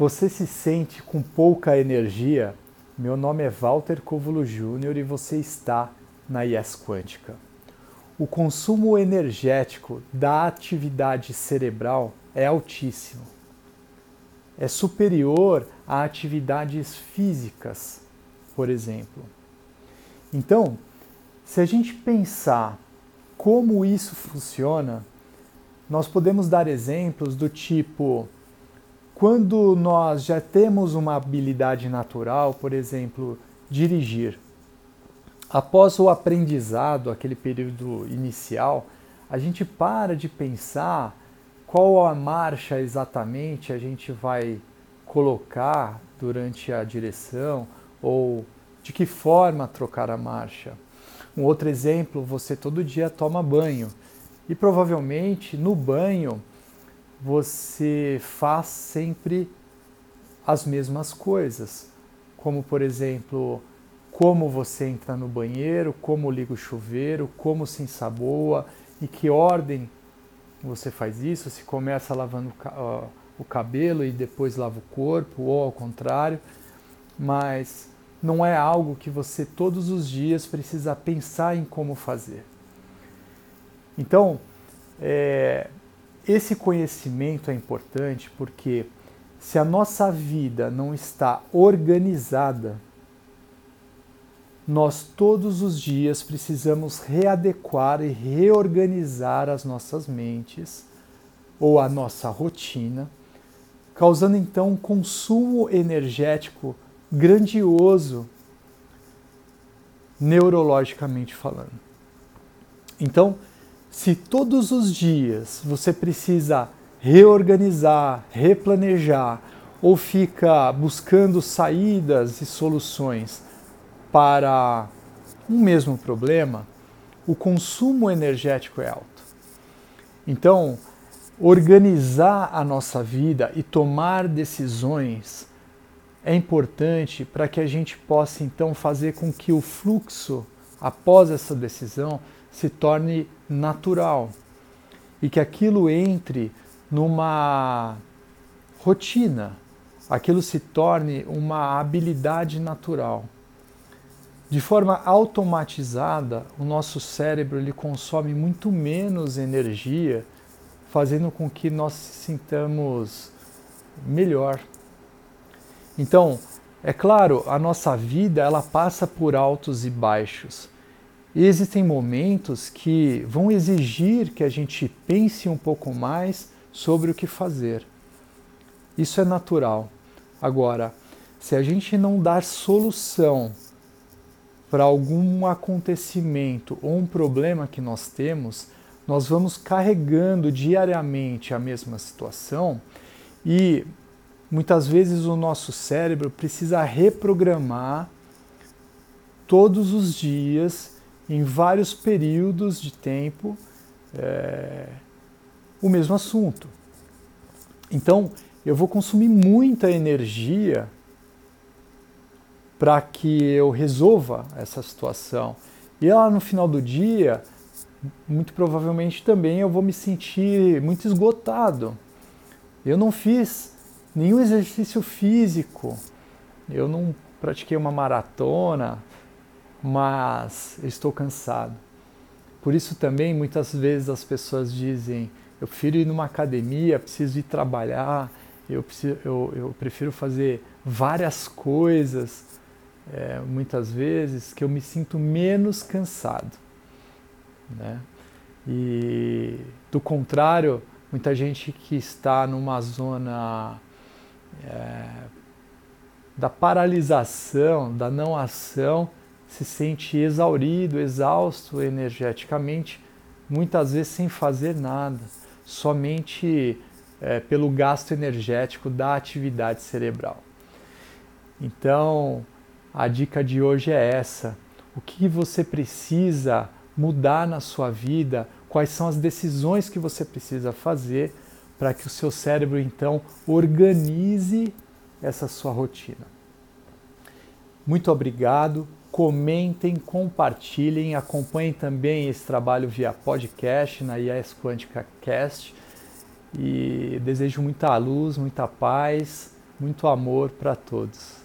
Você se sente com pouca energia? Meu nome é Walter Covulo Júnior e você está na IES Quântica. O consumo energético da atividade cerebral é altíssimo. É superior a atividades físicas, por exemplo. Então, se a gente pensar como isso funciona, nós podemos dar exemplos do tipo: quando nós já temos uma habilidade natural, por exemplo, dirigir, após o aprendizado, aquele período inicial, a gente para de pensar qual a marcha exatamente a gente vai colocar durante a direção ou de que forma trocar a marcha. Um outro exemplo, você todo dia toma banho e provavelmente no banho você faz sempre as mesmas coisas, como por exemplo, como você entra no banheiro, como liga o chuveiro, como se ensaboa, em que ordem você faz isso, se começa lavando o cabelo e depois lava o corpo, ou ao contrário, mas não é algo que você todos os dias precisa pensar em como fazer. Então, é, esse conhecimento é importante porque se a nossa vida não está organizada, nós todos os dias precisamos readequar e reorganizar as nossas mentes ou a nossa rotina, causando então um consumo energético grandioso, neurologicamente falando. Então, se todos os dias você precisa reorganizar, replanejar ou fica buscando saídas e soluções para um mesmo problema, o consumo energético é alto. Então, organizar a nossa vida e tomar decisões é importante para que a gente possa então fazer com que o fluxo após essa decisão se torne natural e que aquilo entre numa rotina, aquilo se torne uma habilidade natural. De forma automatizada, o nosso cérebro ele consome muito menos energia, fazendo com que nós se sintamos melhor. Então, é claro, a nossa vida ela passa por altos e baixos. E existem momentos que vão exigir que a gente pense um pouco mais sobre o que fazer. Isso é natural. Agora, se a gente não dar solução para algum acontecimento ou um problema que nós temos, nós vamos carregando diariamente a mesma situação e muitas vezes o nosso cérebro precisa reprogramar todos os dias, em vários períodos de tempo, é, o mesmo assunto. Então, eu vou consumir muita energia para que eu resolva essa situação. E lá no final do dia, muito provavelmente também eu vou me sentir muito esgotado. Eu não fiz nenhum exercício físico, eu não pratiquei uma maratona, mas estou cansado. Por isso também muitas vezes as pessoas dizem: eu prefiro ir numa academia, preciso ir trabalhar, eu, preciso, eu, eu prefiro fazer várias coisas é, muitas vezes que eu me sinto menos cansado. Né? E do contrário, muita gente que está numa zona é, da paralisação, da não ação, se sente exaurido, exausto energeticamente, muitas vezes sem fazer nada, somente é, pelo gasto energético da atividade cerebral. Então, a dica de hoje é essa. O que você precisa mudar na sua vida? Quais são as decisões que você precisa fazer para que o seu cérebro então organize essa sua rotina? Muito obrigado. Comentem, compartilhem, acompanhem também esse trabalho via podcast na IAS Quântica Cast. E desejo muita luz, muita paz muito amor para todos.